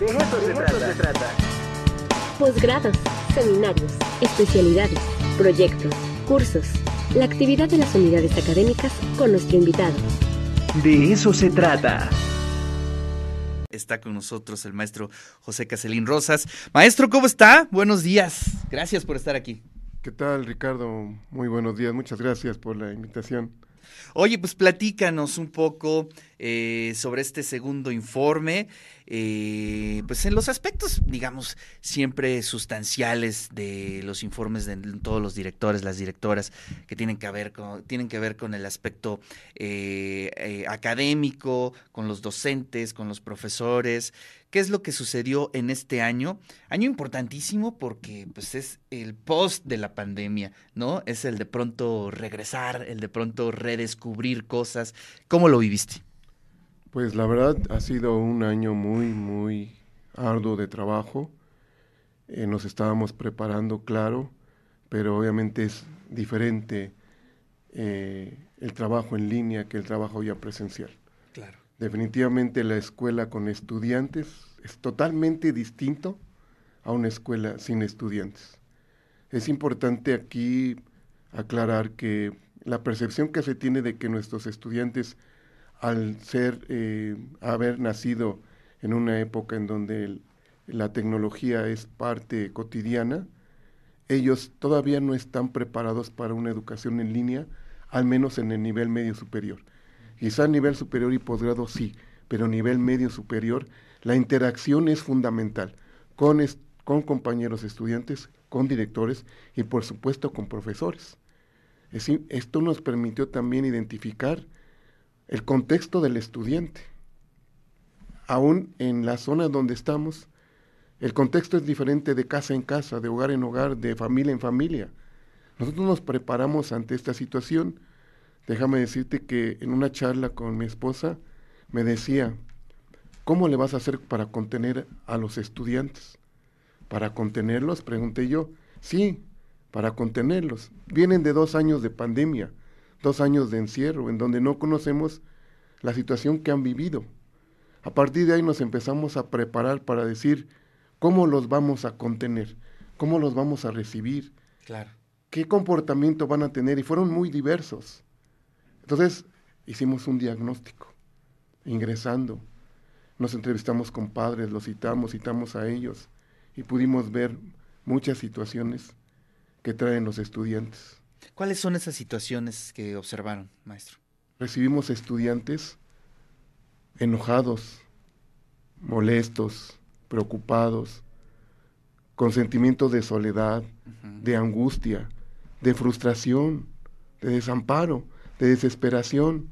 De eso, se, trata. se trata. Posgrados, seminarios, especialidades, proyectos, cursos. La actividad de las unidades académicas con nuestro invitado. De eso se trata. Está con nosotros el maestro José Caselín Rosas. Maestro, ¿cómo está? Buenos días. Gracias por estar aquí. ¿Qué tal, Ricardo? Muy buenos días. Muchas gracias por la invitación. Oye, pues platícanos un poco eh, sobre este segundo informe, eh, pues en los aspectos, digamos, siempre sustanciales de los informes de todos los directores, las directoras, que tienen que ver con, tienen que ver con el aspecto eh, académico, con los docentes, con los profesores, ¿Qué es lo que sucedió en este año? Año importantísimo porque pues es el post de la pandemia, ¿no? Es el de pronto regresar, el de pronto redescubrir cosas. ¿Cómo lo viviste? Pues la verdad ha sido un año muy, muy arduo de trabajo. Eh, nos estábamos preparando, claro, pero obviamente es diferente eh, el trabajo en línea que el trabajo ya presencial. Claro. Definitivamente la escuela con estudiantes es totalmente distinto a una escuela sin estudiantes. Es importante aquí aclarar que la percepción que se tiene de que nuestros estudiantes, al ser, eh, haber nacido en una época en donde la tecnología es parte cotidiana, ellos todavía no están preparados para una educación en línea, al menos en el nivel medio superior. Quizá nivel superior y posgrado sí, pero nivel medio superior la interacción es fundamental con, con compañeros estudiantes, con directores y por supuesto con profesores. esto nos permitió también identificar el contexto del estudiante. Aún en la zona donde estamos, el contexto es diferente de casa en casa, de hogar en hogar, de familia en familia. Nosotros nos preparamos ante esta situación Déjame decirte que en una charla con mi esposa me decía, ¿cómo le vas a hacer para contener a los estudiantes? ¿Para contenerlos? Pregunté yo. Sí, para contenerlos. Vienen de dos años de pandemia, dos años de encierro, en donde no conocemos la situación que han vivido. A partir de ahí nos empezamos a preparar para decir cómo los vamos a contener, cómo los vamos a recibir, claro. qué comportamiento van a tener, y fueron muy diversos. Entonces hicimos un diagnóstico, ingresando, nos entrevistamos con padres, los citamos, citamos a ellos y pudimos ver muchas situaciones que traen los estudiantes. ¿Cuáles son esas situaciones que observaron, maestro? Recibimos estudiantes enojados, molestos, preocupados, con sentimientos de soledad, de angustia, de frustración, de desamparo de desesperación.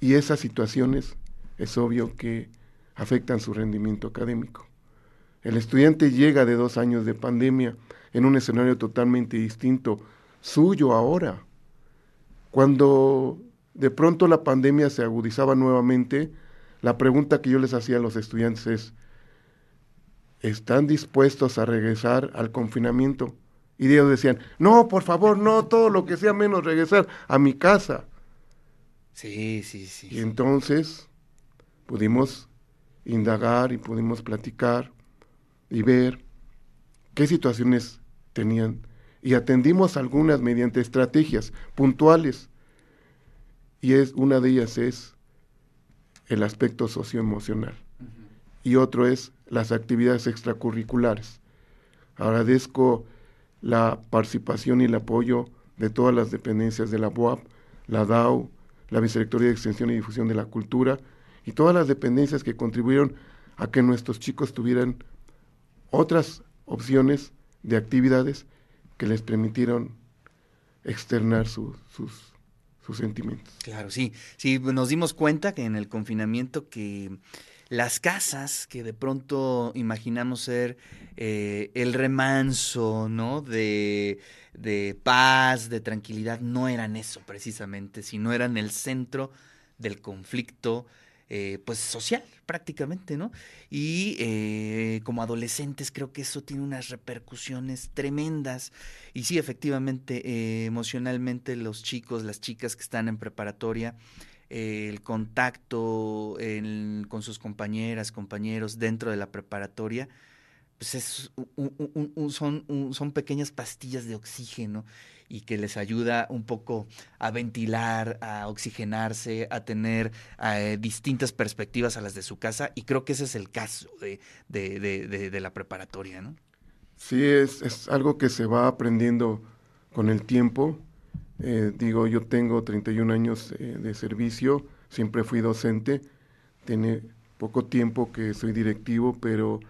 Y esas situaciones es obvio que afectan su rendimiento académico. El estudiante llega de dos años de pandemia en un escenario totalmente distinto, suyo ahora. Cuando de pronto la pandemia se agudizaba nuevamente, la pregunta que yo les hacía a los estudiantes es, ¿están dispuestos a regresar al confinamiento? Y ellos decían, no, por favor, no, todo lo que sea menos regresar a mi casa. Sí, sí, sí. Y entonces pudimos indagar y pudimos platicar y ver qué situaciones tenían. Y atendimos algunas mediante estrategias puntuales. Y es, una de ellas es el aspecto socioemocional. Y otro es las actividades extracurriculares. Agradezco la participación y el apoyo de todas las dependencias de la BOAP, la DAO, la Vicerrectoría de Extensión y Difusión de la Cultura y todas las dependencias que contribuyeron a que nuestros chicos tuvieran otras opciones de actividades que les permitieron externar sus, sus sentimientos. Claro, sí, sí, nos dimos cuenta que en el confinamiento que las casas que de pronto imaginamos ser eh, el remanso, ¿no? De, de paz, de tranquilidad, no eran eso precisamente, sino eran el centro del conflicto, eh, pues social prácticamente, ¿no? Y eh, como adolescentes creo que eso tiene unas repercusiones tremendas. Y sí, efectivamente, emocionalmente los chicos, las chicas que están en preparatoria, eh, el contacto con sus compañeras, compañeros dentro de la preparatoria, pues es son, son pequeñas pastillas de oxígeno y que les ayuda un poco a ventilar, a oxigenarse, a tener eh, distintas perspectivas a las de su casa y creo que ese es el caso de, de, la preparatoria, ¿no? Sí, es, es, algo que se va aprendiendo con el tiempo. Eh, digo, yo tengo 31 años eh, de servicio, siempre fui docente, tiene poco tiempo que soy directivo, pero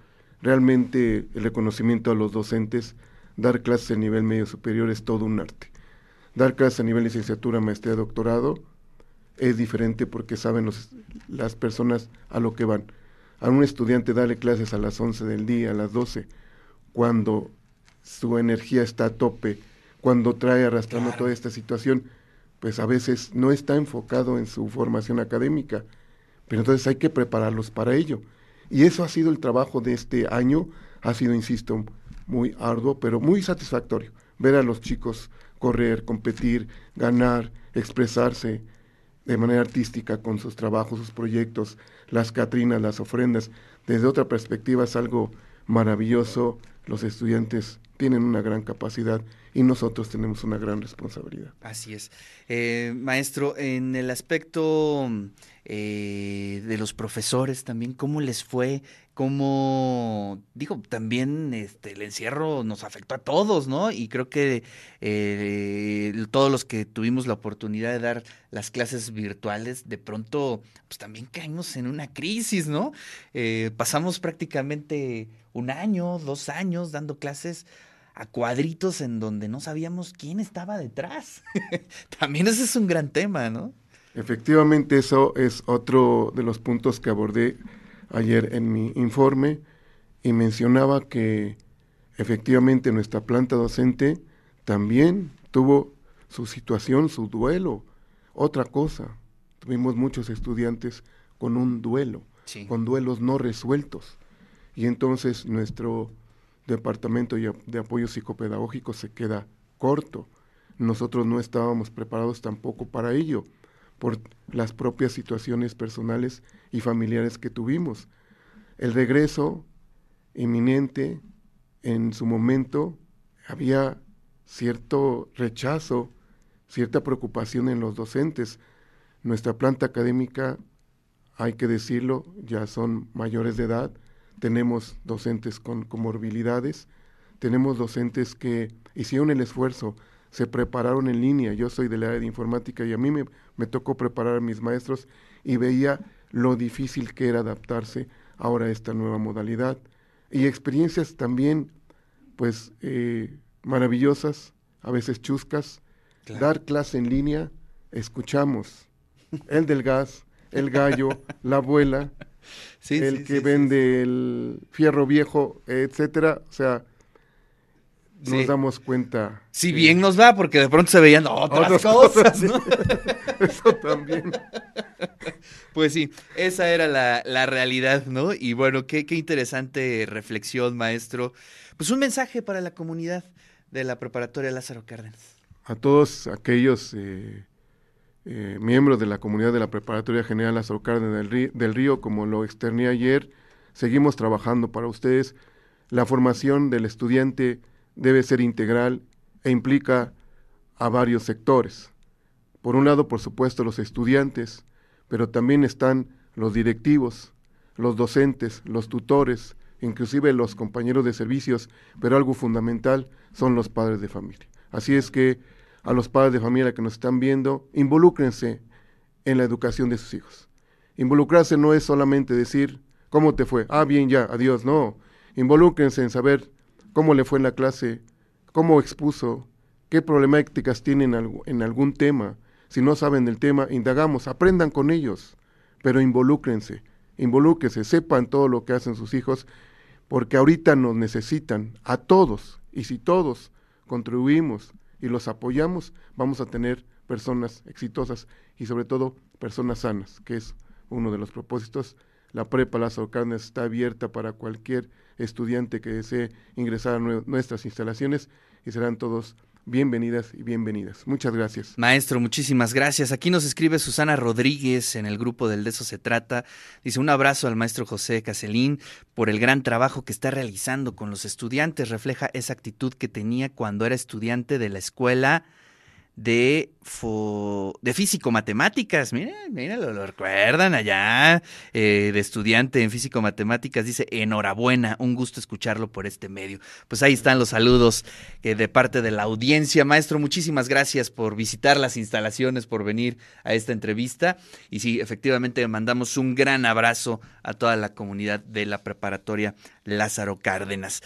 realmente el reconocimiento a los docentes, dar clases a nivel medio superior es todo un arte. Dar clases a nivel licenciatura, maestría, doctorado es diferente porque saben las personas a lo que van. A un estudiante darle clases a las 11 del día, a las 12, cuando su energía está a tope, cuando trae arrastrando toda esta situación, pues a veces no está enfocado en su formación académica, pero entonces hay que prepararlos para ello. Y eso ha sido el trabajo de este año, ha sido, insisto, muy arduo, pero muy satisfactorio. Ver a los chicos correr, competir, ganar, expresarse de manera artística con sus trabajos, sus proyectos, las catrinas, las ofrendas. Desde otra perspectiva es algo maravilloso. Los estudiantes tienen una gran capacidad y nosotros tenemos una gran responsabilidad. Así es. Eh, maestro, en el aspecto eh, de los profesores también, ¿cómo les fue? ¿Cómo, digo, también este, el encierro nos afectó a todos, ¿no? Y creo que eh, todos los que tuvimos la oportunidad de dar las clases virtuales, de pronto, pues también caímos en una crisis, ¿no? pasamos prácticamente un año, dos años dando clases a cuadritos en donde no sabíamos quién estaba detrás. También ese es un gran tema, ¿no? Efectivamente, eso es otro de los puntos que abordé ayer en mi informe y mencionaba que efectivamente nuestra planta docente también tuvo su situación, su duelo. Otra cosa, tuvimos muchos estudiantes con un duelo, con duelos no resueltos. Y entonces nuestro departamento de apoyo psicopedagógico se queda corto. Nosotros no estábamos preparados tampoco para ello, por las propias situaciones personales y familiares que tuvimos. El regreso inminente, en su momento, había cierto rechazo, cierta preocupación en los docentes. Nuestra planta académica, hay que decirlo, ya son mayores de edad, tenemos docentes con comorbilidades, tenemos docentes que hicieron el esfuerzo, se prepararon en línea, yo soy del área de informática y a mí me, tocó preparar a mis maestros y veía lo difícil que era adaptarse ahora a esta nueva modalidad. Y experiencias también, pues, eh, maravillosas, a veces chuscas, dar clase en línea, escuchamos. El del gas, el gallo, la abuela, el que vende el fierro viejo, etcétera. O sea, nos damos cuenta. Si bien nos va, porque de pronto se veían otras, cosas. Eso también. Pues sí, esa era la, realidad, ¿no? Y bueno, qué, qué interesante reflexión, maestro. Pues un mensaje para la comunidad de la preparatoria Lázaro Cárdenas. A todos aquellos eh, eh, miembros de la comunidad de la Preparatoria General Lázaro Cárdenas del Río, como lo externé ayer, seguimos trabajando para ustedes. La formación del estudiante debe ser integral e implica a varios sectores. Por un lado, por supuesto, los estudiantes, pero también están los directivos, los docentes, los tutores, inclusive los compañeros de servicios, pero algo fundamental son los padres de familia. Así es que a los padres de familia que nos están viendo, involúcrense en la educación de sus hijos. Involucrarse no es solamente decir, ¿cómo te fue? Ah, bien, ya, adiós, no. Involúcrense en saber cómo le fue en la clase, cómo expuso, qué problemáticas tienen en algún tema. Si no saben del tema, indagamos, aprendan con ellos, pero involúcrense, involúquense, sepan todo lo que hacen sus hijos, porque ahorita nos necesitan a todos, y si todos contribuimos y los apoyamos, vamos a tener personas exitosas y sobre todo personas sanas, que es uno de los propósitos. La prepa Las Carnes está abierta para cualquier estudiante que desee ingresar a nuestras instalaciones y serán todos bienvenidas y bienvenidas. Muchas gracias. Maestro, muchísimas gracias. Aquí nos escribe Susana Rodríguez en el grupo del De eso se trata. Dice un abrazo al maestro José Caselín por el gran trabajo que está realizando con los estudiantes. Refleja esa actitud que tenía cuando era estudiante de la escuela de, de físico-matemáticas. Miren, miren, lo, recuerdan allá, eh, de estudiante en físico-matemáticas. Dice, enhorabuena, un gusto escucharlo por este medio. Pues ahí están los saludos eh, de parte de la audiencia. Maestro, muchísimas gracias por visitar las instalaciones, por venir a esta entrevista. Y sí, efectivamente, mandamos un gran abrazo a toda la comunidad de la preparatoria Lázaro Cárdenas.